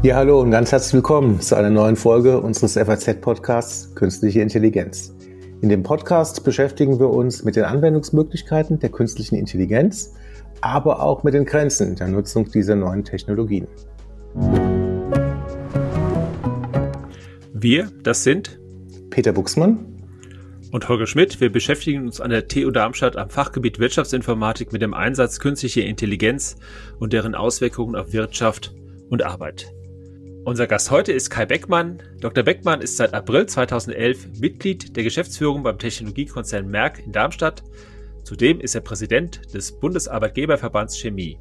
Ja, hallo und ganz herzlich willkommen zu einer neuen Folge unseres FAZ-Podcasts Künstliche Intelligenz. In dem Podcast beschäftigen wir uns mit den Anwendungsmöglichkeiten der künstlichen Intelligenz, aber auch mit den Grenzen der Nutzung dieser neuen Technologien. Wir, das sind Peter Buchsmann und Holger Schmidt. Wir beschäftigen uns an der TU Darmstadt am Fachgebiet Wirtschaftsinformatik mit dem Einsatz künstlicher Intelligenz und deren Auswirkungen auf Wirtschaft und Arbeit. Unser Gast heute ist Kai Beckmann. Dr. Beckmann ist seit April 2011 Mitglied der Geschäftsführung beim Technologiekonzern Merck in Darmstadt. Zudem ist er Präsident des Bundesarbeitgeberverbands Chemie.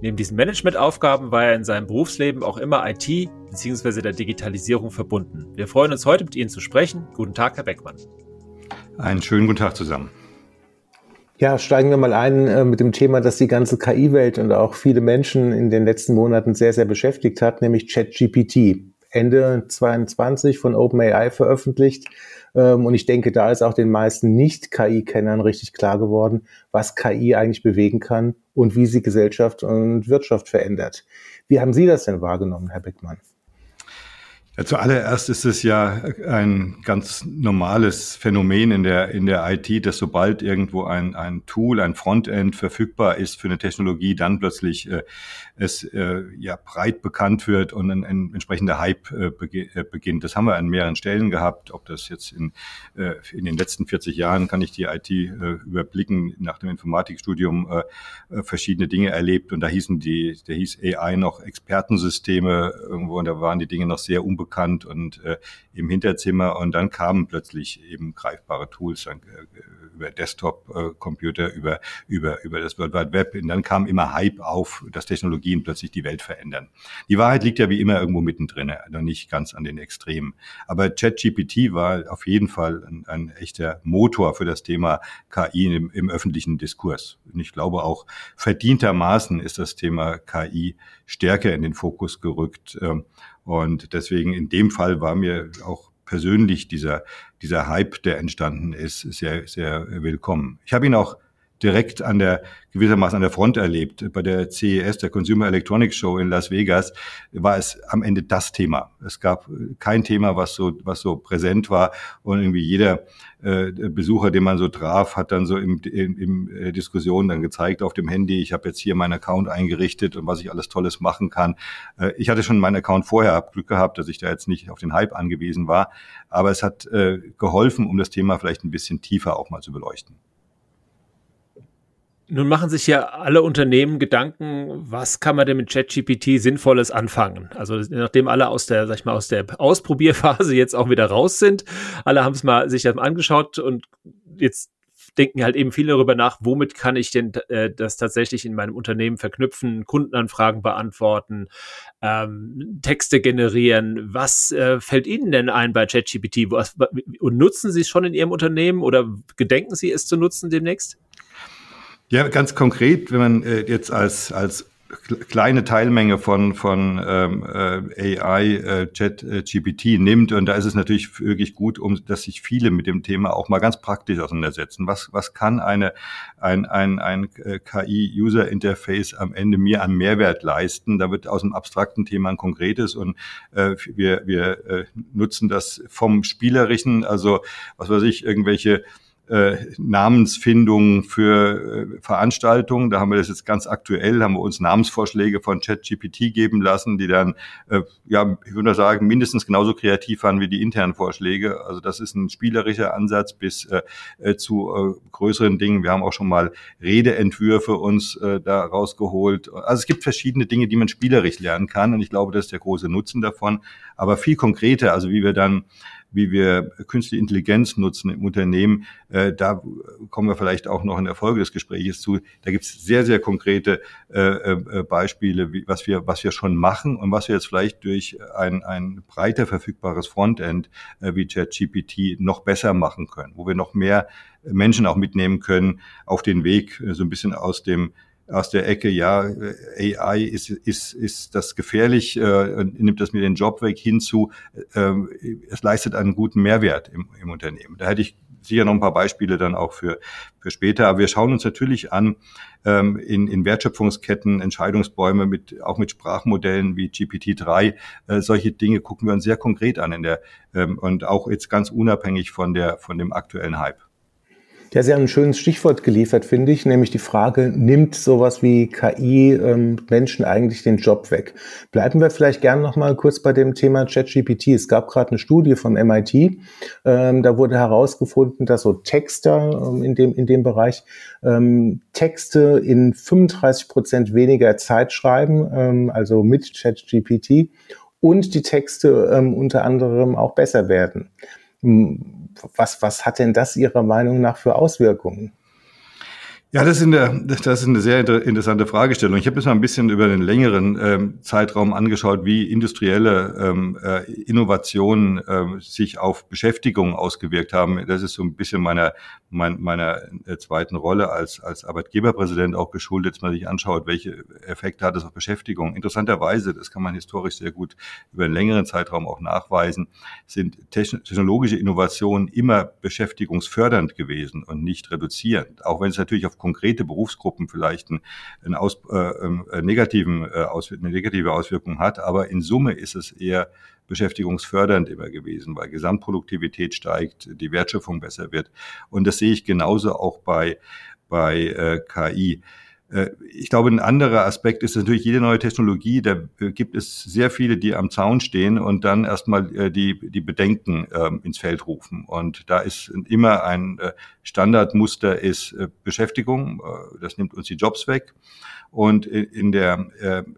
Neben diesen Managementaufgaben war er in seinem Berufsleben auch immer IT bzw. der Digitalisierung verbunden. Wir freuen uns heute mit Ihnen zu sprechen. Guten Tag, Herr Beckmann. Einen schönen guten Tag zusammen. Ja, steigen wir mal ein äh, mit dem Thema, das die ganze KI-Welt und auch viele Menschen in den letzten Monaten sehr, sehr beschäftigt hat, nämlich ChatGPT. Ende 22 von OpenAI veröffentlicht. Ähm, und ich denke, da ist auch den meisten Nicht-KI-Kennern richtig klar geworden, was KI eigentlich bewegen kann und wie sie Gesellschaft und Wirtschaft verändert. Wie haben Sie das denn wahrgenommen, Herr Beckmann? Ja, zuallererst ist es ja ein ganz normales Phänomen in der, in der IT, dass sobald irgendwo ein, ein Tool, ein Frontend verfügbar ist für eine Technologie, dann plötzlich äh, es äh, ja breit bekannt wird und ein, ein entsprechender Hype äh, äh, beginnt. Das haben wir an mehreren Stellen gehabt. Ob das jetzt in, äh, in den letzten 40 Jahren kann ich die IT äh, überblicken, nach dem Informatikstudium äh, verschiedene Dinge erlebt und da hießen die, da hieß AI noch Expertensysteme irgendwo und da waren die Dinge noch sehr unbekannt und äh, im Hinterzimmer. Und dann kamen plötzlich eben greifbare Tools dann, äh, über Desktop-Computer, über, über, über das World Wide Web. Und dann kam immer Hype auf, dass Technologien plötzlich die Welt verändern. Die Wahrheit liegt ja wie immer irgendwo mittendrin, also nicht ganz an den Extremen. Aber ChatGPT war auf jeden Fall ein, ein echter Motor für das Thema KI im, im öffentlichen Diskurs. Und ich glaube auch verdientermaßen ist das Thema KI stärker in den Fokus gerückt. Ähm, und deswegen in dem Fall war mir auch persönlich dieser, dieser Hype, der entstanden ist, sehr, sehr willkommen. Ich habe ihn auch direkt an der gewissermaßen an der Front erlebt. Bei der CES, der Consumer Electronics Show in Las Vegas, war es am Ende das Thema. Es gab kein Thema, was so was so präsent war und irgendwie jeder äh, Besucher, den man so traf, hat dann so im, im, im äh, Diskussion dann gezeigt auf dem Handy, ich habe jetzt hier meinen Account eingerichtet und was ich alles Tolles machen kann. Äh, ich hatte schon meinen Account vorher, habe Glück gehabt, dass ich da jetzt nicht auf den Hype angewiesen war, aber es hat äh, geholfen, um das Thema vielleicht ein bisschen tiefer auch mal zu beleuchten. Nun machen sich ja alle Unternehmen Gedanken, was kann man denn mit ChatGPT Sinnvolles anfangen? Also nachdem alle aus der, sag ich mal, aus der Ausprobierphase jetzt auch wieder raus sind, alle haben es mal sich das mal angeschaut und jetzt denken halt eben viele darüber nach, womit kann ich denn äh, das tatsächlich in meinem Unternehmen verknüpfen, Kundenanfragen beantworten, ähm, Texte generieren. Was äh, fällt Ihnen denn ein bei ChatGPT? Und nutzen Sie es schon in Ihrem Unternehmen oder gedenken Sie es zu nutzen demnächst? Ja, ganz konkret, wenn man äh, jetzt als, als kleine Teilmenge von, von ähm, äh, AI, äh, Chat, äh, GPT nimmt. Und da ist es natürlich wirklich gut, um, dass sich viele mit dem Thema auch mal ganz praktisch auseinandersetzen. Was, was kann eine, ein, ein, ein äh, KI-User-Interface am Ende mir an Mehrwert leisten? Da wird aus einem abstrakten Thema ein konkretes und äh, wir, wir äh, nutzen das vom Spielerischen, also was weiß ich, irgendwelche äh, Namensfindung für äh, Veranstaltungen. Da haben wir das jetzt ganz aktuell, haben wir uns Namensvorschläge von ChatGPT geben lassen, die dann, äh, ja, ich würde sagen, mindestens genauso kreativ waren wie die internen Vorschläge. Also das ist ein spielerischer Ansatz bis äh, äh, zu äh, größeren Dingen. Wir haben auch schon mal Redeentwürfe uns äh, da rausgeholt. Also es gibt verschiedene Dinge, die man spielerisch lernen kann und ich glaube, das ist der große Nutzen davon. Aber viel konkreter, also wie wir dann wie wir künstliche Intelligenz nutzen im Unternehmen. Äh, da kommen wir vielleicht auch noch in der Folge des Gesprächs zu. Da gibt es sehr, sehr konkrete äh, äh, Beispiele, wie, was, wir, was wir schon machen und was wir jetzt vielleicht durch ein, ein breiter verfügbares Frontend äh, wie ChatGPT noch besser machen können, wo wir noch mehr Menschen auch mitnehmen können auf den Weg, äh, so ein bisschen aus dem aus der Ecke, ja, AI ist, ist, ist das gefährlich, äh, nimmt das mir den Job weg hinzu, äh, es leistet einen guten Mehrwert im, im Unternehmen. Da hätte ich sicher noch ein paar Beispiele dann auch für, für später. Aber wir schauen uns natürlich an, ähm, in, in Wertschöpfungsketten, Entscheidungsbäume mit, auch mit Sprachmodellen wie GPT-3. Äh, solche Dinge gucken wir uns sehr konkret an in der, ähm, und auch jetzt ganz unabhängig von der, von dem aktuellen Hype. Ja, Sie haben ein schönes Stichwort geliefert, finde ich, nämlich die Frage, nimmt sowas wie KI ähm, Menschen eigentlich den Job weg? Bleiben wir vielleicht gerne noch mal kurz bei dem Thema ChatGPT. Es gab gerade eine Studie vom MIT, ähm, da wurde herausgefunden, dass so Texter ähm, in, dem, in dem Bereich ähm, Texte in 35 Prozent weniger Zeit schreiben, ähm, also mit ChatGPT, und die Texte ähm, unter anderem auch besser werden. Was, was hat denn das Ihrer Meinung nach für Auswirkungen? Ja, das ist, eine, das ist eine sehr interessante Fragestellung. Ich habe jetzt mal ein bisschen über den längeren ähm, Zeitraum angeschaut, wie industrielle ähm, äh, Innovationen ähm, sich auf Beschäftigung ausgewirkt haben. Das ist so ein bisschen meiner, mein, meiner äh, zweiten Rolle als, als Arbeitgeberpräsident auch geschuldet, dass man sich anschaut, welche Effekte hat es auf Beschäftigung. Interessanterweise, das kann man historisch sehr gut über einen längeren Zeitraum auch nachweisen, sind technologische Innovationen immer beschäftigungsfördernd gewesen und nicht reduzierend. Auch wenn es natürlich auf konkrete Berufsgruppen vielleicht einen, einen aus, äh, äh, negativen, äh, Aus, eine negative Auswirkung hat. Aber in Summe ist es eher beschäftigungsfördernd immer gewesen, weil Gesamtproduktivität steigt, die Wertschöpfung besser wird. Und das sehe ich genauso auch bei, bei äh, KI. Äh, ich glaube, ein anderer Aspekt ist natürlich jede neue Technologie, da äh, gibt es sehr viele, die am Zaun stehen und dann erstmal äh, die, die Bedenken ähm, ins Feld rufen. Und da ist immer ein Standardmuster ist Beschäftigung, das nimmt uns die Jobs weg. Und in der,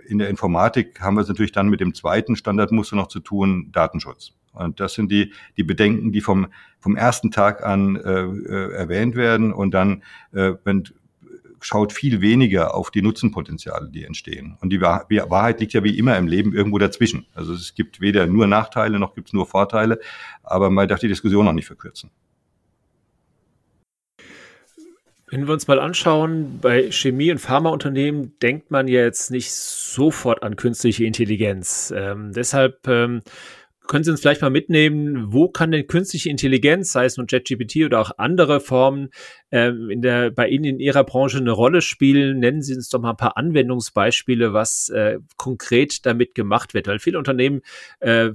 in der Informatik haben wir es natürlich dann mit dem zweiten Standardmuster noch zu tun, Datenschutz. Und das sind die, die Bedenken, die vom, vom ersten Tag an äh, erwähnt werden. Und dann, äh, wenn schaut viel weniger auf die Nutzenpotenziale, die entstehen. Und die Wahrheit liegt ja wie immer im Leben irgendwo dazwischen. Also es gibt weder nur Nachteile noch gibt es nur Vorteile, aber man darf die Diskussion noch nicht verkürzen. Wenn wir uns mal anschauen, bei Chemie- und Pharmaunternehmen denkt man jetzt nicht sofort an künstliche Intelligenz. Ähm, deshalb ähm, können Sie uns vielleicht mal mitnehmen, wo kann denn künstliche Intelligenz, sei es nun ChatGPT oder auch andere Formen, äh, in der, bei Ihnen in Ihrer Branche eine Rolle spielen? Nennen Sie uns doch mal ein paar Anwendungsbeispiele, was äh, konkret damit gemacht wird. Weil viele Unternehmen äh,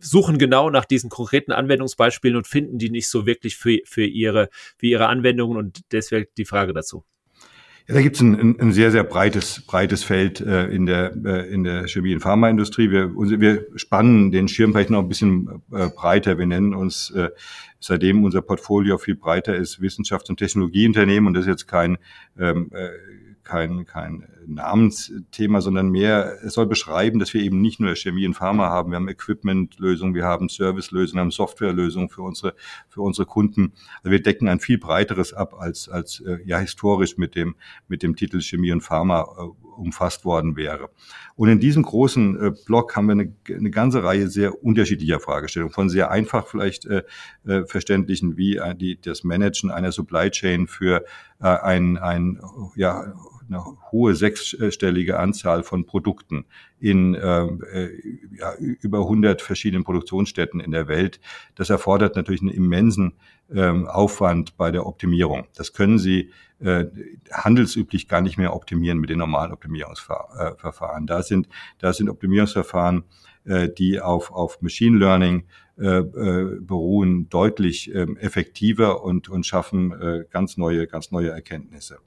suchen genau nach diesen konkreten Anwendungsbeispielen und finden die nicht so wirklich für, für, ihre, für ihre Anwendungen und deswegen die Frage dazu. Ja, da gibt es ein, ein, sehr, sehr breites, breites Feld äh, in, der, äh, in der Chemie- und Pharmaindustrie. Wir, wir spannen den Schirm vielleicht noch ein bisschen äh, breiter. Wir nennen uns, äh, seitdem unser Portfolio viel breiter ist, Wissenschafts- und Technologieunternehmen. Und das ist jetzt kein ähm, äh, kein, kein Namensthema, sondern mehr, es soll beschreiben, dass wir eben nicht nur Chemie und Pharma haben, wir haben Equipment-Lösungen, wir haben Service-Lösungen, wir haben Software-Lösungen für unsere, für unsere Kunden. Also wir decken ein viel breiteres ab, als, als äh, ja historisch mit dem, mit dem Titel Chemie und Pharma äh, umfasst worden wäre. Und in diesem großen äh, Block haben wir eine, eine ganze Reihe sehr unterschiedlicher Fragestellungen, von sehr einfach vielleicht äh, verständlichen wie die, das Managen einer Supply Chain für äh, ein, ein ja, eine hohe sechsstellige Anzahl von Produkten in ähm, äh, ja, über 100 verschiedenen Produktionsstätten in der Welt. Das erfordert natürlich einen immensen ähm, Aufwand bei der Optimierung. Das können Sie äh, handelsüblich gar nicht mehr optimieren mit den normalen Optimierungsverfahren. Da sind, da sind Optimierungsverfahren, äh, die auf, auf Machine Learning äh, äh, beruhen, deutlich äh, effektiver und, und schaffen äh, ganz neue, ganz neue Erkenntnisse.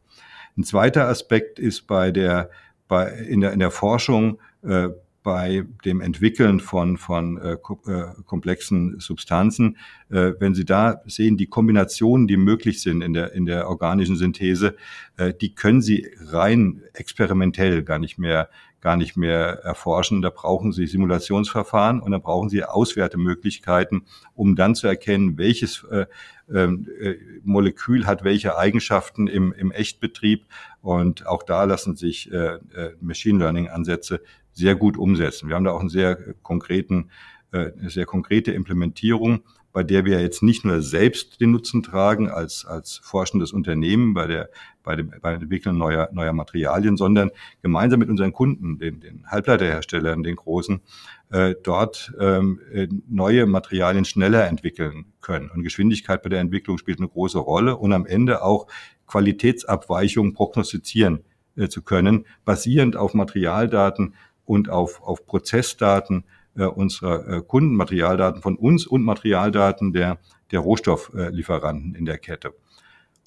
Ein zweiter Aspekt ist bei der, bei, in, der, in der Forschung äh, bei dem Entwickeln von, von äh, äh, komplexen Substanzen. Äh, wenn Sie da sehen, die Kombinationen, die möglich sind in der, in der organischen Synthese, äh, die können Sie rein experimentell gar nicht mehr gar nicht mehr erforschen. Da brauchen Sie Simulationsverfahren und da brauchen Sie Auswertemöglichkeiten, um dann zu erkennen, welches äh, ähm, äh, Molekül hat welche Eigenschaften im, im Echtbetrieb. Und auch da lassen sich äh, äh, Machine Learning Ansätze sehr gut umsetzen. Wir haben da auch einen sehr konkreten, äh, eine sehr konkrete Implementierung bei der wir jetzt nicht nur selbst den Nutzen tragen als, als forschendes Unternehmen bei der, bei dem, der Entwicklung neuer, neuer Materialien, sondern gemeinsam mit unseren Kunden, den, den Halbleiterherstellern, den großen, äh, dort ähm, äh, neue Materialien schneller entwickeln können. Und Geschwindigkeit bei der Entwicklung spielt eine große Rolle und am Ende auch Qualitätsabweichungen prognostizieren äh, zu können, basierend auf Materialdaten und auf, auf Prozessdaten äh, unserer äh, Kunden, Materialdaten von uns und Materialdaten der, der Rohstofflieferanten in der Kette.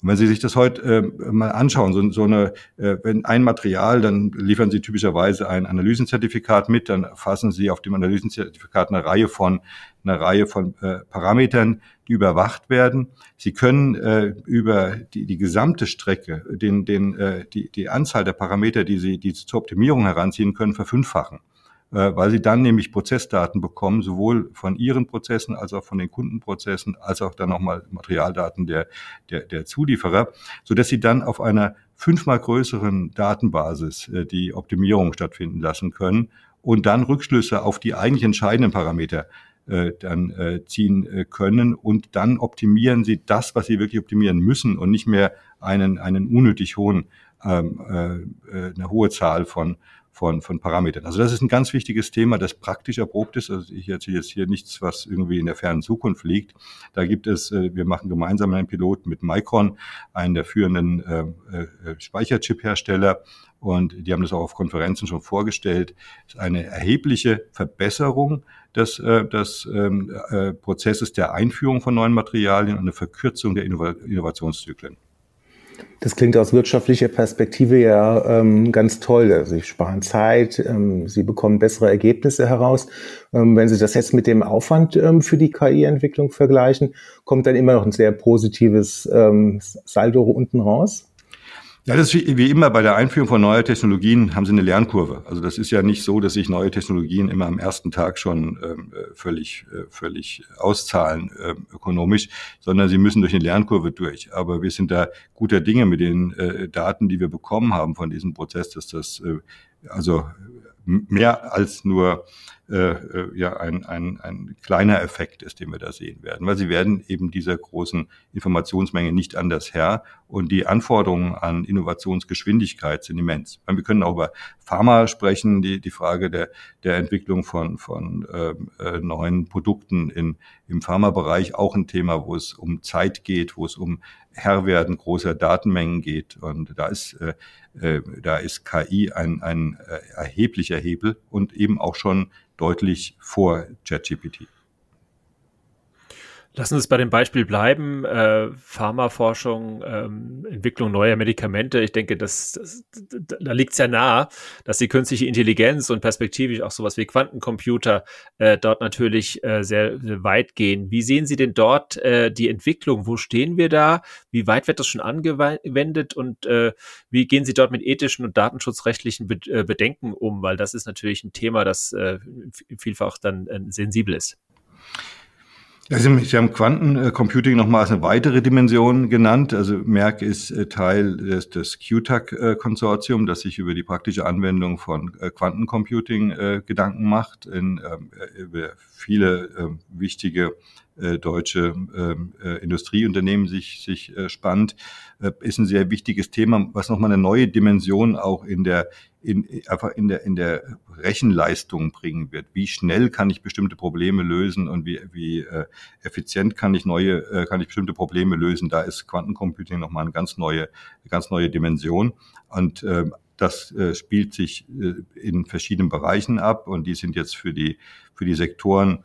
Und wenn Sie sich das heute äh, mal anschauen, so, so eine, äh, wenn ein Material, dann liefern Sie typischerweise ein Analysenzertifikat mit, dann fassen Sie auf dem Analysenzertifikat eine Reihe von, eine Reihe von äh, Parametern, die überwacht werden. Sie können äh, über die, die gesamte Strecke den, den, äh, die, die Anzahl der Parameter, die Sie, die Sie zur Optimierung heranziehen können, verfünffachen. Äh, weil sie dann nämlich Prozessdaten bekommen, sowohl von ihren Prozessen als auch von den Kundenprozessen, als auch dann nochmal Materialdaten der, der, der Zulieferer, so dass sie dann auf einer fünfmal größeren Datenbasis äh, die Optimierung stattfinden lassen können und dann Rückschlüsse auf die eigentlich entscheidenden Parameter äh, dann ziehen können und dann optimieren sie das, was sie wirklich optimieren müssen und nicht mehr einen, einen unnötig hohen, ähm, äh, eine hohe Zahl von, von, von Parametern. Also das ist ein ganz wichtiges Thema, das praktisch erprobt ist. Also ich erzähle jetzt hier nichts, was irgendwie in der fernen Zukunft liegt. Da gibt es, äh, wir machen gemeinsam einen Pilot mit Micron, einen der führenden äh, äh, Speicherchip-Hersteller. Und die haben das auch auf Konferenzen schon vorgestellt. Das ist eine erhebliche Verbesserung des, äh, des ähm, äh, Prozesses der Einführung von neuen Materialien und eine Verkürzung der Innovationszyklen. Das klingt aus wirtschaftlicher Perspektive ja ähm, ganz toll. Also Sie sparen Zeit, ähm, Sie bekommen bessere Ergebnisse heraus. Ähm, wenn Sie das jetzt mit dem Aufwand ähm, für die KI-Entwicklung vergleichen, kommt dann immer noch ein sehr positives ähm, Saldo unten raus? Ja, das ist wie immer bei der Einführung von neuen Technologien haben sie eine Lernkurve. Also das ist ja nicht so, dass sich neue Technologien immer am ersten Tag schon ähm, äh, völlig, äh, völlig auszahlen äh, ökonomisch, sondern sie müssen durch eine Lernkurve durch. Aber wir sind da guter Dinge mit den äh, Daten, die wir bekommen haben von diesem Prozess, dass das äh, also mehr als nur äh, ja ein, ein, ein kleiner Effekt ist, den wir da sehen werden. Weil sie werden eben dieser großen Informationsmenge nicht anders Herr und die Anforderungen an Innovationsgeschwindigkeit sind immens. Wir können auch über Pharma sprechen, die, die Frage der, der Entwicklung von, von ähm, äh, neuen Produkten in, im Pharmabereich, auch ein Thema, wo es um Zeit geht, wo es um Herrwerden großer Datenmengen geht. Und da ist, äh, äh, da ist KI ein, ein äh, erheblicher Hebel und eben auch schon deutlich vor ChatGPT. Lassen Sie uns bei dem Beispiel bleiben. Äh, Pharmaforschung, ähm, Entwicklung neuer Medikamente. Ich denke, das, das da liegt es ja nahe, dass die künstliche Intelligenz und perspektivisch auch sowas wie Quantencomputer äh, dort natürlich äh, sehr, sehr, weit gehen. Wie sehen Sie denn dort äh, die Entwicklung? Wo stehen wir da? Wie weit wird das schon angewendet? Und äh, wie gehen Sie dort mit ethischen und datenschutzrechtlichen Be äh, Bedenken um? Weil das ist natürlich ein Thema, das äh, vielfach dann äh, sensibel ist. Sie haben Quantencomputing nochmal als eine weitere Dimension genannt. Also Merck ist äh, Teil des, des QTAC-Konsortium, das sich über die praktische Anwendung von äh, Quantencomputing äh, Gedanken macht, in, ähm, über viele ähm, wichtige deutsche ähm, Industrieunternehmen sich, sich spannt, ist ein sehr wichtiges Thema, was nochmal eine neue Dimension auch in der in, einfach in der, in der Rechenleistung bringen wird. Wie schnell kann ich bestimmte Probleme lösen und wie, wie äh, effizient kann ich neue, äh, kann ich bestimmte Probleme lösen. Da ist Quantencomputing nochmal eine ganz neue, ganz neue Dimension. Und äh, das äh, spielt sich äh, in verschiedenen Bereichen ab und die sind jetzt für die, für die Sektoren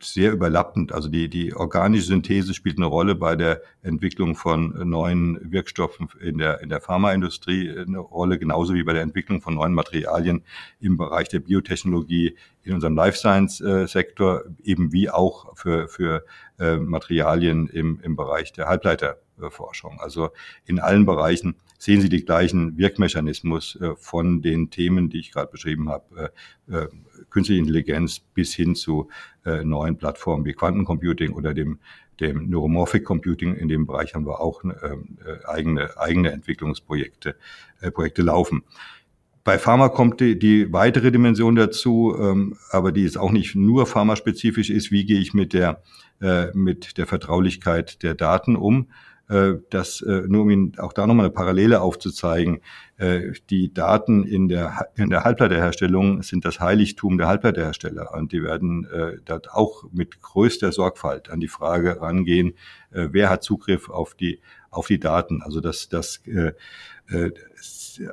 sehr überlappend. Also die, die organische Synthese spielt eine Rolle bei der Entwicklung von neuen Wirkstoffen in der, in der Pharmaindustrie eine Rolle, genauso wie bei der Entwicklung von neuen Materialien im Bereich der Biotechnologie in unserem Life Science äh, Sektor, eben wie auch für, für äh, Materialien im, im Bereich der Halbleiterforschung. Also in allen Bereichen sehen Sie die gleichen Wirkmechanismus äh, von den Themen, die ich gerade beschrieben habe, äh, äh, künstliche Intelligenz bis hin zu neuen Plattformen wie Quantencomputing oder dem, dem Neuromorphic Computing. In dem Bereich haben wir auch ähm, äh, eigene, eigene Entwicklungsprojekte Projekte laufen. Bei Pharma kommt die, die weitere Dimension dazu, ähm, aber die ist auch nicht nur pharmaspezifisch ist. Wie gehe ich mit der äh, mit der Vertraulichkeit der Daten um. Äh, das, äh, nur um Ihnen auch da nochmal eine Parallele aufzuzeigen, äh, die Daten in der, in der Halbleiterherstellung sind das Heiligtum der Halbleiterhersteller und die werden dort auch mit größter Sorgfalt an die Frage rangehen, wer hat Zugriff auf die, auf die Daten. Also dass das äh,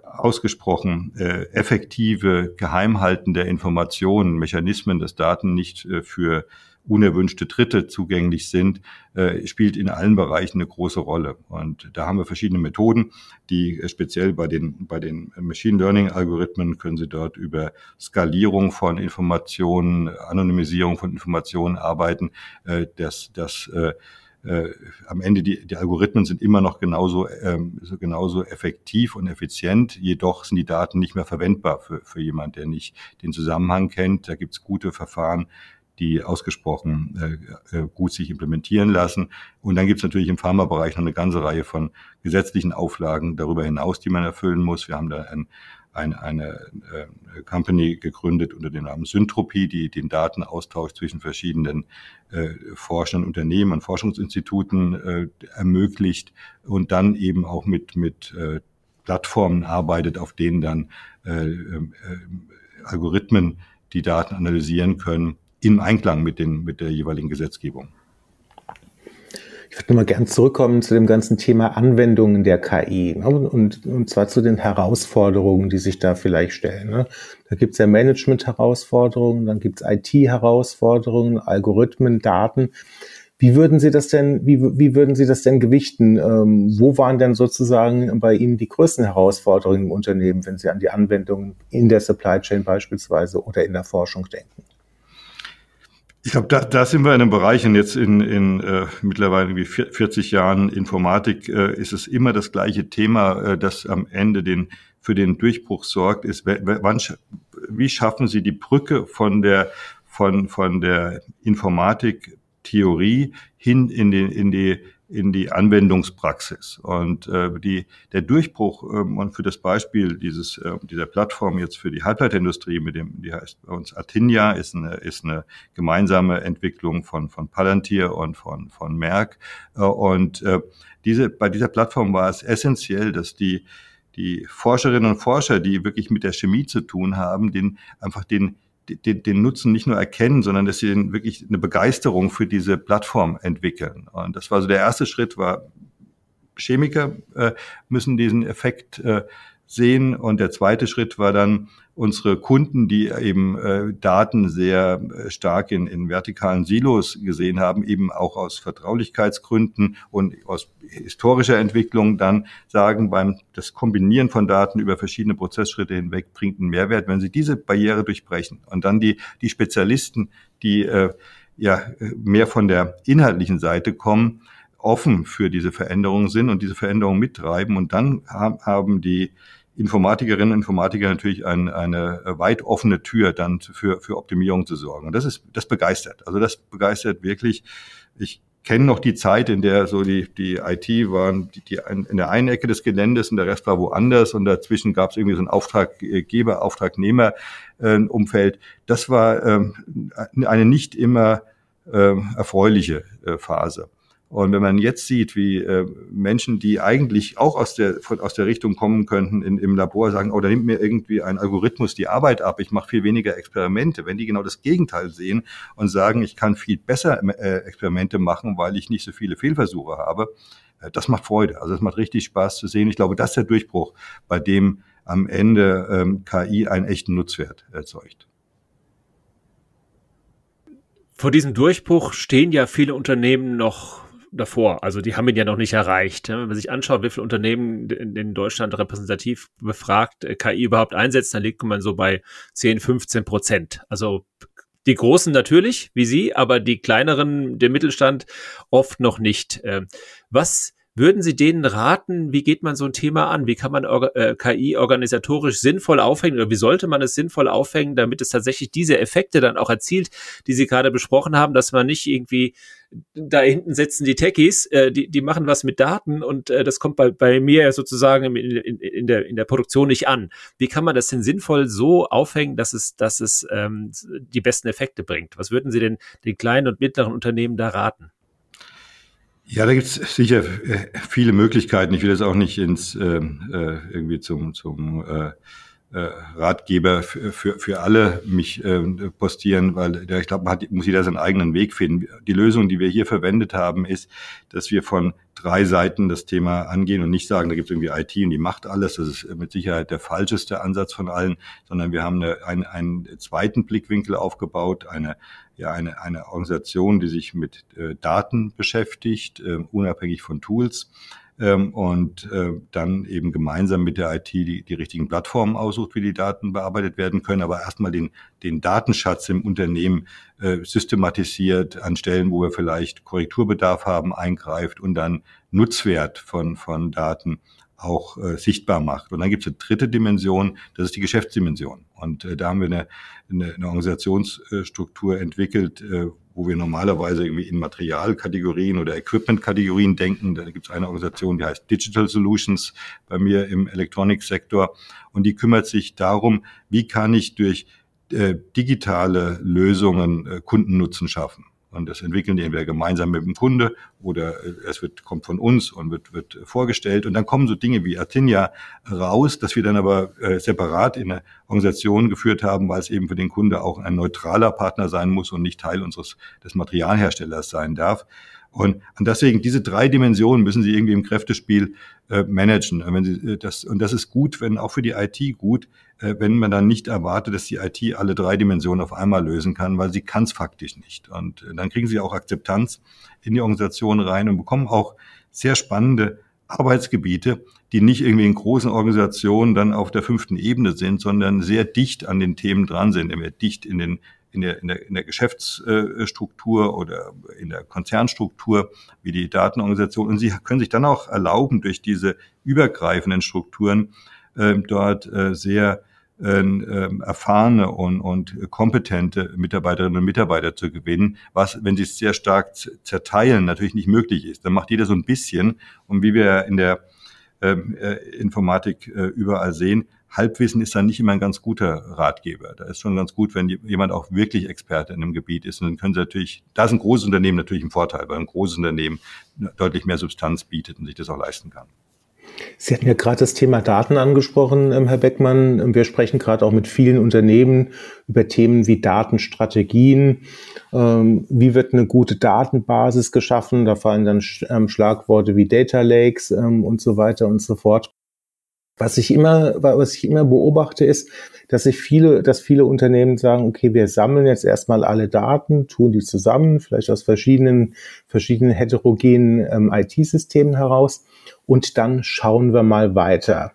ausgesprochen effektive Geheimhalten der Informationen, Mechanismen, dass Daten nicht für unerwünschte Dritte zugänglich sind, äh, spielt in allen Bereichen eine große Rolle. Und da haben wir verschiedene Methoden, die äh, speziell bei den, bei den Machine Learning Algorithmen können Sie dort über Skalierung von Informationen, Anonymisierung von Informationen arbeiten, äh, dass, dass äh, äh, am Ende die, die Algorithmen sind immer noch genauso, ähm, genauso effektiv und effizient, jedoch sind die Daten nicht mehr verwendbar für, für jemand, der nicht den Zusammenhang kennt. Da gibt es gute Verfahren, die ausgesprochen äh, äh, gut sich implementieren lassen. Und dann gibt es natürlich im Pharmabereich noch eine ganze Reihe von gesetzlichen Auflagen darüber hinaus, die man erfüllen muss. Wir haben da ein, ein, eine äh, Company gegründet unter dem Namen Syntropie, die den Datenaustausch zwischen verschiedenen äh, Forschern, Unternehmen und Forschungsinstituten äh, ermöglicht und dann eben auch mit, mit äh, Plattformen arbeitet, auf denen dann äh, äh, Algorithmen die Daten analysieren können im Einklang mit, den, mit der jeweiligen Gesetzgebung. Ich würde nochmal gern zurückkommen zu dem ganzen Thema Anwendungen der KI ne? und, und zwar zu den Herausforderungen, die sich da vielleicht stellen. Ne? Da gibt es ja Management-Herausforderungen, dann gibt es IT-Herausforderungen, Algorithmen, Daten. Wie würden Sie das denn, wie, wie würden Sie das denn gewichten? Ähm, wo waren denn sozusagen bei Ihnen die größten Herausforderungen im Unternehmen, wenn Sie an die Anwendungen in der Supply Chain beispielsweise oder in der Forschung denken? Ich glaube, da, da sind wir in einem Bereich und jetzt in, in äh, mittlerweile wie 40 Jahren Informatik äh, ist es immer das gleiche Thema, äh, das am Ende den für den Durchbruch sorgt, ist, wann, wie schaffen Sie die Brücke von der von von der Informatiktheorie hin in den in die in die Anwendungspraxis. Und äh, die, der Durchbruch ähm, und für das Beispiel dieses, äh, dieser Plattform jetzt für die Halbleiterindustrie, mit dem, die heißt bei uns Atinia, ist eine, ist eine gemeinsame Entwicklung von, von Palantir und von, von Merck. Äh, und äh, diese, bei dieser Plattform war es essentiell, dass die, die Forscherinnen und Forscher, die wirklich mit der Chemie zu tun haben, den, einfach den, den, den Nutzen nicht nur erkennen, sondern dass sie wirklich eine Begeisterung für diese Plattform entwickeln. Und das war so der erste Schritt, war Chemiker äh, müssen diesen Effekt äh, sehen. Und der zweite Schritt war dann unsere Kunden, die eben äh, Daten sehr äh, stark in, in vertikalen Silos gesehen haben, eben auch aus Vertraulichkeitsgründen und aus historischer Entwicklung dann sagen, beim das Kombinieren von Daten über verschiedene Prozessschritte hinweg bringt einen Mehrwert, wenn sie diese Barriere durchbrechen. Und dann die, die Spezialisten, die äh, ja mehr von der inhaltlichen Seite kommen, offen für diese Veränderungen sind und diese Veränderungen mittreiben. Und dann haben die Informatikerinnen und Informatiker natürlich ein, eine weit offene Tür dann für, für Optimierung zu sorgen. Und das ist, das begeistert. Also das begeistert wirklich. Ich kenne noch die Zeit, in der so die, die IT waren die, die in der einen Ecke des Geländes und der Rest war woanders und dazwischen gab es irgendwie so ein Auftraggeber, Auftragnehmer äh, Umfeld. Das war ähm, eine nicht immer äh, erfreuliche äh, Phase. Und wenn man jetzt sieht, wie äh, Menschen, die eigentlich auch aus der, von, aus der Richtung kommen könnten, in, im Labor sagen, oh, da nimmt mir irgendwie ein Algorithmus die Arbeit ab, ich mache viel weniger Experimente. Wenn die genau das Gegenteil sehen und sagen, ich kann viel besser äh, Experimente machen, weil ich nicht so viele Fehlversuche habe, äh, das macht Freude. Also es macht richtig Spaß zu sehen. Ich glaube, das ist der Durchbruch, bei dem am Ende ähm, KI einen echten Nutzwert erzeugt. Vor diesem Durchbruch stehen ja viele Unternehmen noch davor. Also die haben ihn ja noch nicht erreicht. Wenn man sich anschaut, wie viele Unternehmen in Deutschland repräsentativ befragt äh, KI überhaupt einsetzt, dann liegt man so bei 10, 15 Prozent. Also die Großen natürlich, wie Sie, aber die kleineren, der Mittelstand oft noch nicht. Ähm, was Würden Sie denen raten, wie geht man so ein Thema an? Wie kann man äh, KI organisatorisch sinnvoll aufhängen oder wie sollte man es sinnvoll aufhängen, damit es tatsächlich diese Effekte dann auch erzielt, die Sie gerade besprochen haben, dass man nicht irgendwie da hinten sitzen die Techies, äh, die, die machen was mit Daten und äh, das kommt bei, bei mir sozusagen in, in, in, der, in der Produktion nicht an. Wie kann man das denn sinnvoll so aufhängen, dass es, dass es ähm, die besten Effekte bringt? Was würden Sie denn den kleinen und mittleren Unternehmen da raten? Ja, da gibt es sicher äh, viele Möglichkeiten. Ich will das auch nicht ins ähm, äh, irgendwie zum, zum äh, äh, Ratgeber für, für, alle mich äh, postieren, weil ich glaube, man hat, muss jeder seinen eigenen Weg finden. Die Lösung, die wir hier verwendet haben, ist, dass wir von drei Seiten das Thema angehen und nicht sagen, da gibt es irgendwie IT und die macht alles. Das ist mit Sicherheit der falscheste Ansatz von allen, sondern wir haben eine, einen, einen zweiten Blickwinkel aufgebaut, eine, ja, eine, eine Organisation, die sich mit äh, Daten beschäftigt, äh, unabhängig von Tools ähm, und äh, dann eben gemeinsam mit der IT die, die richtigen Plattformen aussucht, wie die Daten bearbeitet werden können, aber erstmal den, den Datenschatz im Unternehmen äh, systematisiert an Stellen, wo wir vielleicht Korrekturbedarf haben, eingreift und dann Nutzwert von, von Daten auch äh, sichtbar macht. Und dann gibt es eine dritte Dimension, das ist die Geschäftsdimension. Und äh, da haben wir eine, eine, eine Organisationsstruktur entwickelt, äh, wo wir normalerweise irgendwie in Materialkategorien oder Equipment-Kategorien denken. Da gibt es eine Organisation, die heißt Digital Solutions bei mir im Elektroniksektor. Und die kümmert sich darum, wie kann ich durch äh, digitale Lösungen äh, Kundennutzen schaffen. Und das entwickeln die entweder gemeinsam mit dem Kunde oder äh, es wird, kommt von uns und wird, wird vorgestellt. Und dann kommen so Dinge wie Artinia raus, dass wir dann aber äh, separat in eine Organisation geführt haben, weil es eben für den Kunde auch ein neutraler Partner sein muss und nicht Teil unseres des Materialherstellers sein darf. Und, und deswegen diese drei Dimensionen müssen Sie irgendwie im Kräftespiel äh, managen. Und, wenn Sie, äh, das, und das ist gut, wenn auch für die IT gut, äh, wenn man dann nicht erwartet, dass die IT alle drei Dimensionen auf einmal lösen kann, weil sie kann es faktisch nicht. Und äh, dann kriegen Sie auch Akzeptanz in die Organisation rein und bekommen auch sehr spannende Arbeitsgebiete, die nicht irgendwie in großen Organisationen dann auf der fünften Ebene sind, sondern sehr dicht an den Themen dran sind, dicht in den in der, in der, in der Geschäftsstruktur oder in der Konzernstruktur wie die Datenorganisation. Und sie können sich dann auch erlauben, durch diese übergreifenden Strukturen äh, dort äh, sehr äh, erfahrene und, und kompetente Mitarbeiterinnen und Mitarbeiter zu gewinnen, was, wenn sie es sehr stark zerteilen, natürlich nicht möglich ist. Dann macht jeder so ein bisschen. Und wie wir in der ähm, äh, Informatik äh, überall sehen, Halbwissen ist dann nicht immer ein ganz guter Ratgeber. Da ist schon ganz gut, wenn jemand auch wirklich Experte in einem Gebiet ist. Und dann können Sie natürlich, da ist ein großes Unternehmen natürlich ein Vorteil, weil ein großes Unternehmen deutlich mehr Substanz bietet und sich das auch leisten kann. Sie hatten ja gerade das Thema Daten angesprochen, ähm, Herr Beckmann. Wir sprechen gerade auch mit vielen Unternehmen über Themen wie Datenstrategien. Ähm, wie wird eine gute Datenbasis geschaffen? Da fallen dann ähm, Schlagworte wie Data Lakes und so weiter und so fort. Was ich immer, was ich immer beobachte, ist, dass sich viele, dass viele Unternehmen sagen, okay, wir sammeln jetzt erstmal alle Daten, tun die zusammen, vielleicht aus verschiedenen, verschiedenen heterogenen ähm, IT-Systemen heraus und dann schauen wir mal weiter.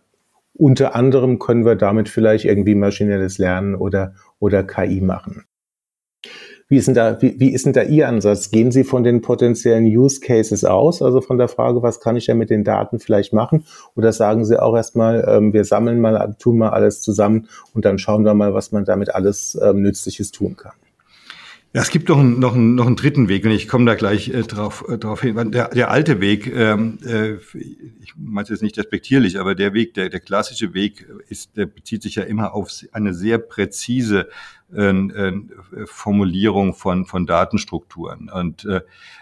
Unter anderem können wir damit vielleicht irgendwie maschinelles Lernen oder, oder KI machen. Wie ist denn da, wie, wie ist denn da Ihr Ansatz? Gehen Sie von den potenziellen Use Cases aus, also von der Frage, was kann ich denn mit den Daten vielleicht machen? Oder sagen Sie auch erstmal, ähm, wir sammeln mal, tun mal alles zusammen und dann schauen wir mal, was man damit alles ähm, Nützliches tun kann? Ja, es gibt noch einen, noch einen, noch einen dritten Weg und ich komme da gleich äh, drauf, äh, drauf hin. Der, der alte Weg, ähm, äh, ich meine es jetzt nicht respektierlich, aber der Weg, der, der klassische Weg ist, der bezieht sich ja immer auf eine sehr präzise äh, äh, Formulierung von, von Datenstrukturen. Und äh,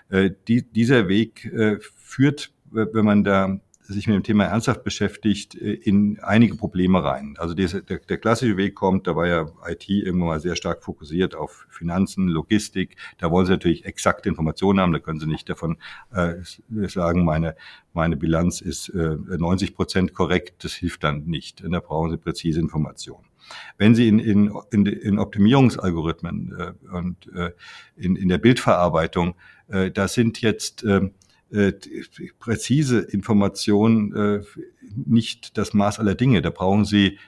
äh die, dieser Weg äh, führt, wenn man da sich mit dem Thema ernsthaft beschäftigt, äh, in einige Probleme rein. Also der, der, klassische Weg kommt, da war ja IT irgendwann mal sehr stark fokussiert auf Finanzen, Logistik. Da wollen sie natürlich exakte Informationen haben. Da können sie nicht davon äh, sagen, meine, meine Bilanz ist äh, 90 Prozent korrekt. Das hilft dann nicht. Da brauchen sie präzise Informationen. Wenn Sie in, in, in, in Optimierungsalgorithmen äh, und äh, in, in der Bildverarbeitung, äh, da sind jetzt äh, äh, präzise Information äh, nicht das Maß aller Dinge. Da brauchen Sie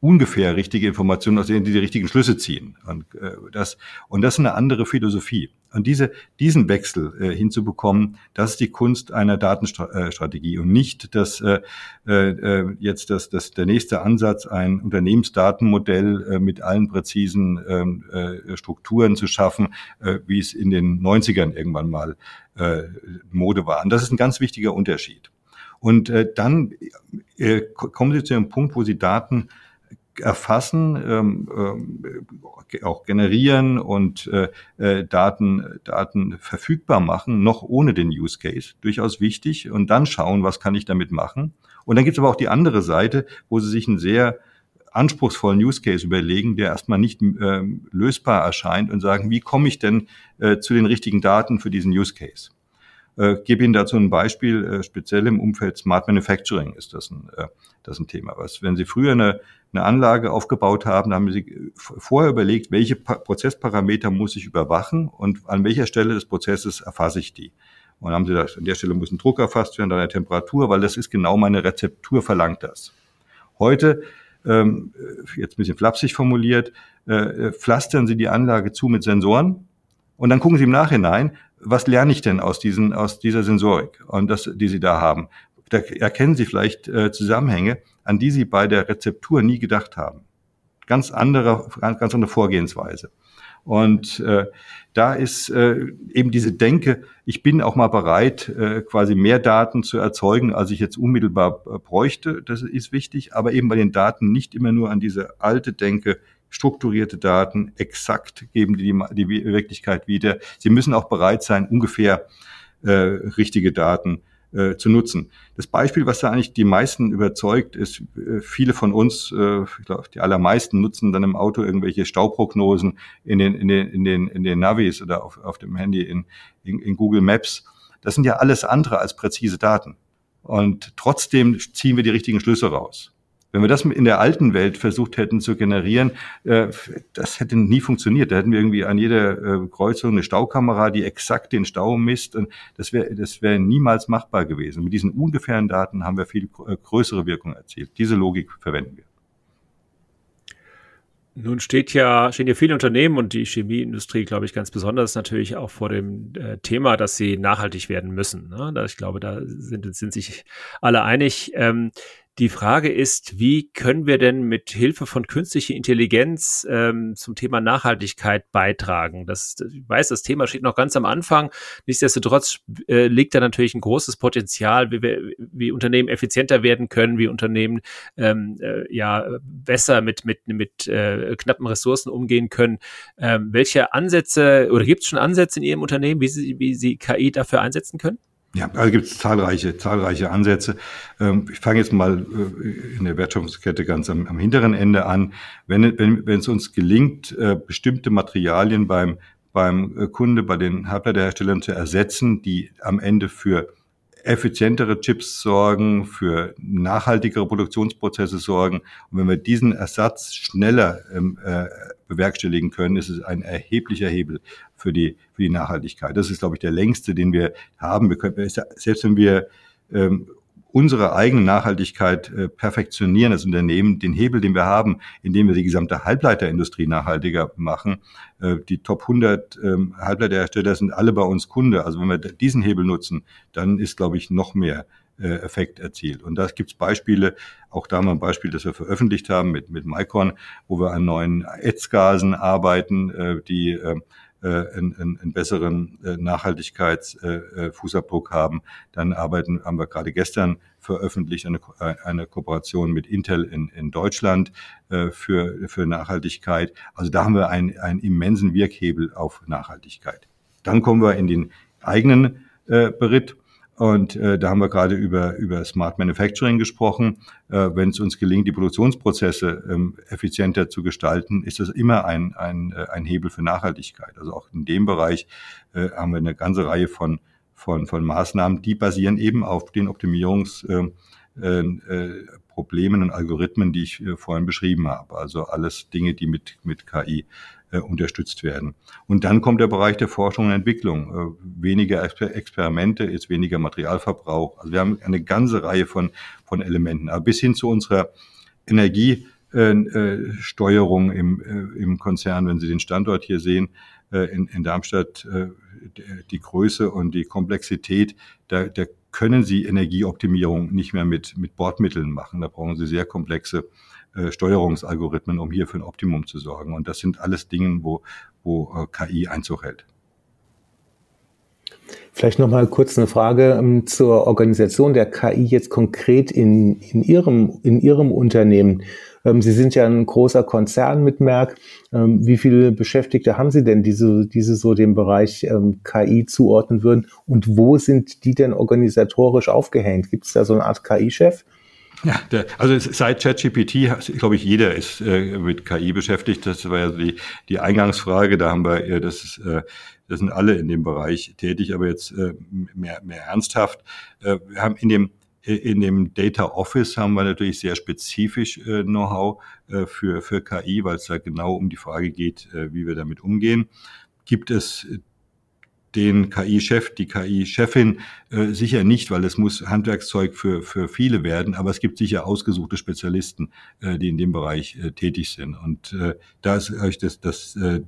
ungefähr richtige Informationen, aus denen die die richtigen Schlüsse ziehen. Und, äh, das, und das ist eine andere Philosophie. Und diese, diesen Wechsel äh, hinzubekommen, das ist die Kunst einer Datenstrategie und nicht dass äh, äh, jetzt das, das, der nächste Ansatz, ein Unternehmensdatenmodell äh, mit allen präzisen ähm, äh, Strukturen zu schaffen, äh, wie es in den 90ern irgendwann mal äh, Mode war. Und das ist ein ganz wichtiger Unterschied. Und äh, dann äh, kommen Sie zu einem Punkt, wo Sie Daten erfassen, ähm, äh, auch generieren und äh, äh, Daten, Daten verfügbar machen, noch ohne den Use Case. Durchaus wichtig. Und dann schauen, was kann ich damit machen. Und dann gibt es aber auch die andere Seite, wo sie sich einen sehr anspruchsvollen Use Case überlegen, der erstmal nicht äh, lösbar erscheint und sagen, wie komme ich denn äh, zu den richtigen Daten für diesen Use Case? Äh, gebe Ihnen dazu ein Beispiel, äh, speziell im Umfeld Smart Manufacturing ist das ein, äh, das ein Thema. Was, wenn Sie früher eine, eine Anlage aufgebaut haben, haben Sie äh, vorher überlegt, welche pa Prozessparameter muss ich überwachen und an welcher Stelle des Prozesses erfasse ich die. Und dann haben Sie das, an der Stelle muss ein Druck erfasst werden, dann eine Temperatur, weil das ist genau meine Rezeptur verlangt das. Heute, ähm, jetzt ein bisschen flapsig formuliert, äh, pflastern Sie die Anlage zu mit Sensoren und dann gucken Sie im Nachhinein, was lerne ich denn aus, diesen, aus dieser Sensorik, und das, die Sie da haben? Da erkennen Sie vielleicht äh, Zusammenhänge, an die Sie bei der Rezeptur nie gedacht haben. Ganz andere, ganz andere Vorgehensweise. Und äh, da ist äh, eben diese Denke, ich bin auch mal bereit, äh, quasi mehr Daten zu erzeugen, als ich jetzt unmittelbar äh, bräuchte. Das ist wichtig, aber eben bei den Daten nicht immer nur an diese alte Denke, strukturierte Daten, exakt geben die die Wirklichkeit wieder. Sie müssen auch bereit sein, ungefähr äh, richtige Daten äh, zu nutzen. Das Beispiel, was da eigentlich die meisten überzeugt, ist, äh, viele von uns, äh, ich glaube, die allermeisten nutzen dann im Auto irgendwelche Stauprognosen in den, in den, in den, in den Navis oder auf, auf dem Handy in, in, in Google Maps. Das sind ja alles andere als präzise Daten. Und trotzdem ziehen wir die richtigen Schlüsse raus. Wenn wir das in der alten Welt versucht hätten zu generieren, äh, das hätte nie funktioniert. Da hätten wir irgendwie an jeder äh, Kreuzung eine Staukamera, die exakt den Stau misst. Und das wäre das wäre niemals machbar gewesen. Mit diesen ungefähren Daten haben wir viel äh, größere Wirkung erzielt. Diese Logik verwenden wir. Nun steht ja, stehen ja viele Unternehmen und die Chemieindustrie, glaube ich, ganz besonders natürlich auch vor dem äh, Thema, dass sie nachhaltig werden müssen. Ne? Da, ich glaube, da sind, sind sich alle einig. Ähm, die Frage ist, wie können wir denn mit Hilfe von künstlicher Intelligenz ähm, zum Thema Nachhaltigkeit beitragen? Das, ich weiß, das Thema steht noch ganz am Anfang. Nichtsdestotrotz äh, liegt da natürlich ein großes Potenzial, wie, wir, wie Unternehmen effizienter werden können, wie Unternehmen ähm, äh, ja besser mit mit mit äh, knappen Ressourcen umgehen können. Ähm, welche Ansätze oder gibt es schon Ansätze in Ihrem Unternehmen, wie Sie wie Sie KI dafür einsetzen können? Ja, also gibt es zahlreiche, zahlreiche Ansätze. Ähm, ich fange jetzt mal äh, in der Wertschöpfungskette ganz am, am hinteren Ende an. Wenn, wenn, wenn es uns gelingt, äh, bestimmte Materialien beim, beim äh, Kunde, bei den Halbleiterherstellern zu ersetzen, die am Ende für effizientere Chips sorgen, für nachhaltigere Produktionsprozesse sorgen. Und wenn wir diesen Ersatz schneller ähm, äh, bewerkstelligen können, ist es ein erheblicher Hebel für die, für die Nachhaltigkeit. Das ist, glaube ich, der längste, den wir haben. Wir können, selbst wenn wir ähm, unsere eigene Nachhaltigkeit äh, perfektionieren als Unternehmen, den Hebel, den wir haben, indem wir die gesamte Halbleiterindustrie nachhaltiger machen. Äh, die Top 100 ähm, Halbleiterhersteller sind alle bei uns Kunde. Also wenn wir diesen Hebel nutzen, dann ist, glaube ich, noch mehr Effekt erzielt. Und da gibt es Beispiele, auch da mal ein Beispiel, das wir veröffentlicht haben mit, mit Micron, wo wir an neuen Ätzgasen arbeiten, äh, die äh, einen, einen, einen besseren äh, Nachhaltigkeitsfußabdruck haben. Dann arbeiten, haben wir gerade gestern veröffentlicht eine, eine Kooperation mit Intel in, in Deutschland für, für Nachhaltigkeit. Also da haben wir einen, einen immensen Wirkhebel auf Nachhaltigkeit. Dann kommen wir in den eigenen äh, Beritt und äh, da haben wir gerade über, über Smart Manufacturing gesprochen. Äh, Wenn es uns gelingt, die Produktionsprozesse ähm, effizienter zu gestalten, ist das immer ein, ein, äh, ein Hebel für Nachhaltigkeit. Also auch in dem Bereich äh, haben wir eine ganze Reihe von, von, von Maßnahmen, die basieren eben auf den Optimierungsproblemen äh, äh, Problemen und Algorithmen, die ich äh, vorhin beschrieben habe. Also alles Dinge, die mit, mit KI äh, unterstützt werden. Und dann kommt der Bereich der Forschung und Entwicklung. Äh, weniger Exper Experimente ist weniger Materialverbrauch. Also wir haben eine ganze Reihe von, von Elementen. Aber bis hin zu unserer Energie äh, im, im Konzern. Wenn Sie den Standort hier sehen, in, in Darmstadt, die Größe und die Komplexität, da, da können Sie Energieoptimierung nicht mehr mit, mit Bordmitteln machen. Da brauchen Sie sehr komplexe äh, Steuerungsalgorithmen, um hier für ein Optimum zu sorgen. Und das sind alles Dinge, wo, wo äh, KI Einzug hält. Vielleicht noch mal kurz eine Frage ähm, zur Organisation der KI jetzt konkret in, in, Ihrem, in Ihrem Unternehmen. Ähm, Sie sind ja ein großer Konzern mit Merck. Ähm, wie viele Beschäftigte haben Sie denn, diese, diese so dem Bereich KI zuordnen würden? Und wo sind die denn organisatorisch aufgehängt? Gibt es da so eine Art KI-Chef? Ja, der, also seit ChatGPT, glaube ich, jeder ist äh, mit KI beschäftigt. Das war ja die, die Eingangsfrage. Da haben wir, äh, das, ist, äh, das sind alle in dem Bereich tätig, aber jetzt äh, mehr, mehr ernsthaft. Äh, wir haben in dem in dem Data Office haben wir natürlich sehr spezifisch äh, Know-how äh, für, für KI, weil es da genau um die Frage geht, äh, wie wir damit umgehen. Gibt es den KI-Chef, die KI-Chefin äh, sicher nicht, weil es muss Handwerkszeug für, für viele werden, aber es gibt sicher ausgesuchte Spezialisten, äh, die in dem Bereich äh, tätig sind. Und äh, da ist euch das, das äh,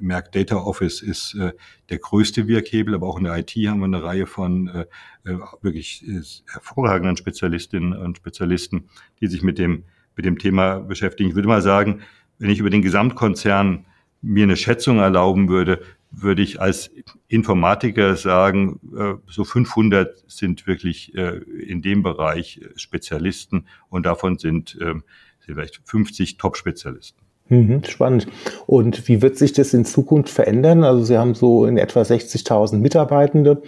Merck Data Office ist äh, der größte Wirkhebel, aber auch in der IT haben wir eine Reihe von äh, äh wirklich äh, hervorragenden Spezialistinnen und Spezialisten, die sich mit dem, mit dem Thema beschäftigen. Ich würde mal sagen, wenn ich über den Gesamtkonzern mir eine Schätzung erlauben würde, würde ich als Informatiker sagen, äh, so 500 sind wirklich äh, in dem Bereich Spezialisten und davon sind ähm, vielleicht 50 Top-Spezialisten. Mhm, spannend. Und wie wird sich das in Zukunft verändern? Also Sie haben so in etwa 60.000 Mitarbeitende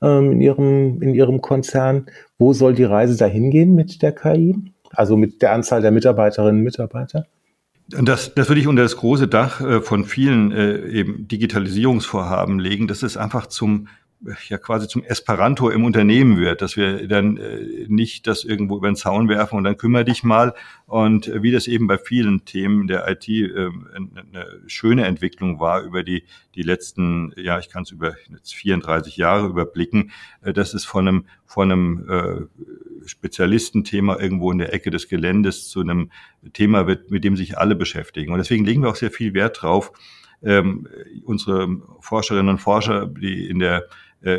ähm, in, Ihrem, in Ihrem Konzern. Wo soll die Reise dahin gehen mit der KI? Also mit der Anzahl der Mitarbeiterinnen und Mitarbeiter? Das, das würde ich unter das große Dach äh, von vielen äh, eben Digitalisierungsvorhaben legen. Das ist einfach zum ja quasi zum Esperanto im Unternehmen wird, dass wir dann äh, nicht das irgendwo über den Zaun werfen und dann kümmere dich mal. Und äh, wie das eben bei vielen Themen der IT äh, eine schöne Entwicklung war über die, die letzten, ja, ich kann es über jetzt 34 Jahre überblicken, äh, dass es von einem, von einem äh, Spezialistenthema irgendwo in der Ecke des Geländes zu einem Thema wird, mit dem sich alle beschäftigen. Und deswegen legen wir auch sehr viel Wert drauf, ähm, unsere Forscherinnen und Forscher, die in der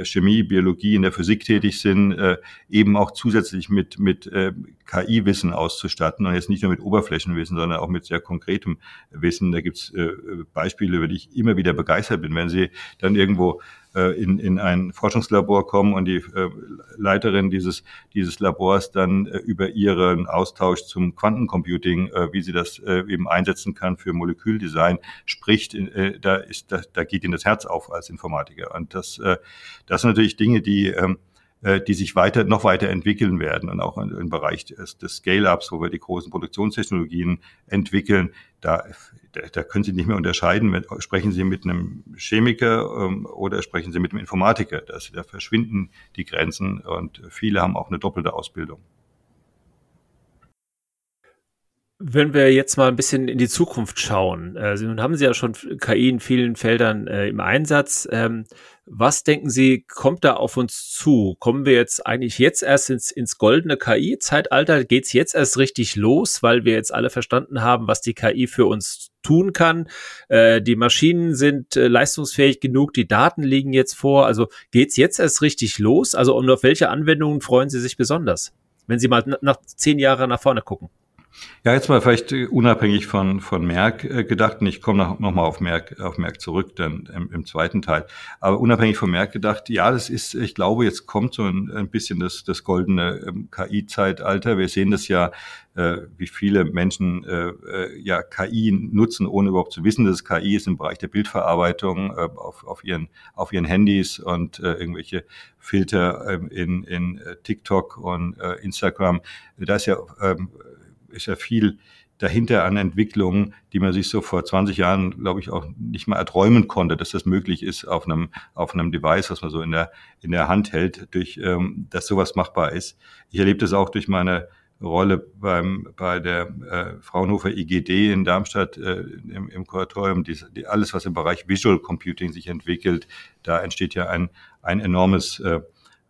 Chemie, Biologie, in der Physik tätig sind, äh, eben auch zusätzlich mit, mit äh, KI-Wissen auszustatten und jetzt nicht nur mit Oberflächenwissen, sondern auch mit sehr konkretem Wissen. Da gibt's äh, Beispiele, über die ich immer wieder begeistert bin, wenn Sie dann irgendwo äh, in, in ein Forschungslabor kommen und die äh, Leiterin dieses, dieses Labors dann äh, über ihren Austausch zum Quantencomputing, äh, wie sie das äh, eben einsetzen kann für Moleküldesign, spricht, äh, da, ist, da, da geht ihnen das Herz auf als Informatiker. Und das, äh, das sind natürlich Dinge, die ähm, äh, die sich weiter, noch weiter entwickeln werden und auch im Bereich des, des Scale-Ups, wo wir die großen Produktionstechnologien entwickeln, da, da, können Sie nicht mehr unterscheiden, sprechen Sie mit einem Chemiker ähm, oder sprechen Sie mit einem Informatiker. Das, da verschwinden die Grenzen und viele haben auch eine doppelte Ausbildung. Wenn wir jetzt mal ein bisschen in die Zukunft schauen, äh, nun haben Sie ja schon KI in vielen Feldern äh, im Einsatz. Ähm, was denken Sie, kommt da auf uns zu? Kommen wir jetzt eigentlich jetzt erst ins, ins goldene KI-Zeitalter? Geht's jetzt erst richtig los, weil wir jetzt alle verstanden haben, was die KI für uns tun kann? Äh, die Maschinen sind äh, leistungsfähig genug, die Daten liegen jetzt vor. Also geht's jetzt erst richtig los? Also und auf welche Anwendungen freuen Sie sich besonders, wenn Sie mal nach zehn Jahren nach vorne gucken? Ja, jetzt mal vielleicht äh, unabhängig von, von Merck äh, gedacht, und ich komme noch, noch mal auf Merck, auf Merck zurück, dann im, im zweiten Teil. Aber unabhängig von Merck gedacht, ja, das ist, ich glaube, jetzt kommt so ein, ein bisschen das, das goldene ähm, KI-Zeitalter. Wir sehen das ja, äh, wie viele Menschen ja KI nutzen, ohne überhaupt zu wissen, dass es KI ist im Bereich der Bildverarbeitung auf, auf, ihren, auf ihren Handys und irgendwelche Filter äh, in, in TikTok und Instagram. Da ist ja ähm, ist ja viel dahinter an Entwicklungen, die man sich so vor 20 Jahren, glaube ich, auch nicht mal erträumen konnte, dass das möglich ist auf einem, auf einem Device, was man so in der, in der Hand hält, durch, ähm, dass sowas machbar ist. Ich erlebe das auch durch meine Rolle beim, bei der äh, Fraunhofer IGD in Darmstadt äh, im, im Kuratorium, die, die, alles, was im Bereich Visual Computing sich entwickelt, da entsteht ja ein, ein enormes äh,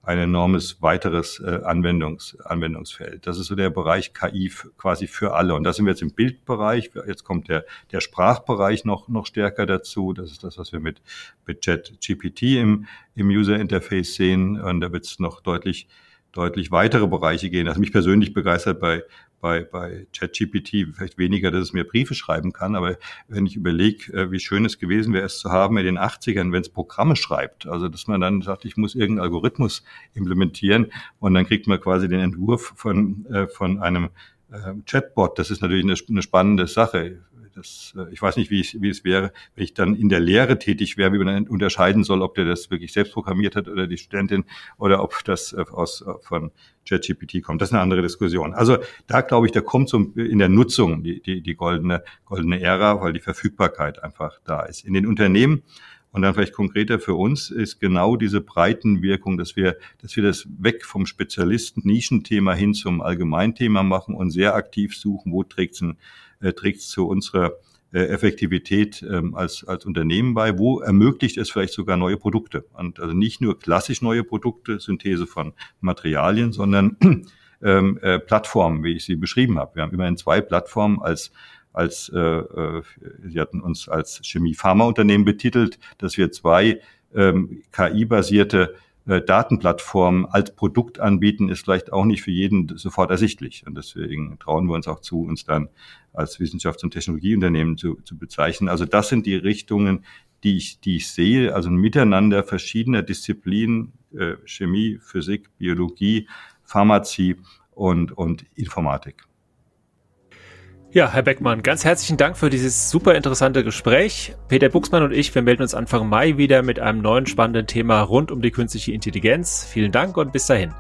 ein enormes weiteres äh, Anwendungs, Anwendungsfeld. Das ist so der Bereich KI quasi für alle. Und da sind wir jetzt im Bildbereich. Jetzt kommt der, der Sprachbereich noch, noch stärker dazu. Das ist das, was wir mit, mit Chat GPT im, im User Interface sehen. Und da wird es noch deutlich deutlich weitere Bereiche gehen. Also mich persönlich begeistert bei, bei, bei ChatGPT vielleicht weniger, dass es mir Briefe schreiben kann, aber wenn ich überlege, äh, wie schön es gewesen wäre, es zu haben in den 80ern, wenn es Programme schreibt, also dass man dann sagt, ich muss irgendeinen Algorithmus implementieren und dann kriegt man quasi den Entwurf von, äh, von einem äh, Chatbot. Das ist natürlich eine, eine spannende Sache. Das, äh, ich weiß nicht, wie, ich, wie es wäre, wenn ich dann in der Lehre tätig wäre, wie man dann unterscheiden soll, ob der das wirklich selbst programmiert hat oder die Studentin oder ob das äh, aus, äh, von ChatGPT kommt. Das ist eine andere Diskussion. Also da glaube ich, da kommt so in der Nutzung die, die, die goldene, goldene Ära, weil die Verfügbarkeit einfach da ist. In den Unternehmen und dann vielleicht konkreter für uns ist genau diese Breitenwirkung, dass wir, dass wir das weg vom Spezialisten Nischenthema hin zum Allgemeinthema machen und sehr aktiv suchen, wo trägt es äh, trägt zu unserer äh, Effektivität ähm, als, als Unternehmen bei, wo ermöglicht es vielleicht sogar neue Produkte. Und also nicht nur klassisch neue Produkte, Synthese von Materialien, sondern ähm, äh, Plattformen, wie ich sie beschrieben habe. Wir haben immerhin zwei Plattformen als als äh, äh, Sie hatten uns als Chemie-Pharma-Unternehmen betitelt, dass wir zwei ähm, KI-basierte äh, Datenplattformen als Produkt anbieten, ist vielleicht auch nicht für jeden sofort ersichtlich. Und deswegen trauen wir uns auch zu, uns dann als Wissenschafts- und Technologieunternehmen zu, zu bezeichnen. Also das sind die Richtungen, die ich, die ich sehe, also ein Miteinander verschiedener Disziplinen, äh, Chemie, Physik, Biologie, Pharmazie und, und Informatik. Ja, Herr Beckmann, ganz herzlichen Dank für dieses super interessante Gespräch. Peter Buchsmann und ich, wir melden uns Anfang Mai wieder mit einem neuen spannenden Thema rund um die künstliche Intelligenz. Vielen Dank und bis dahin.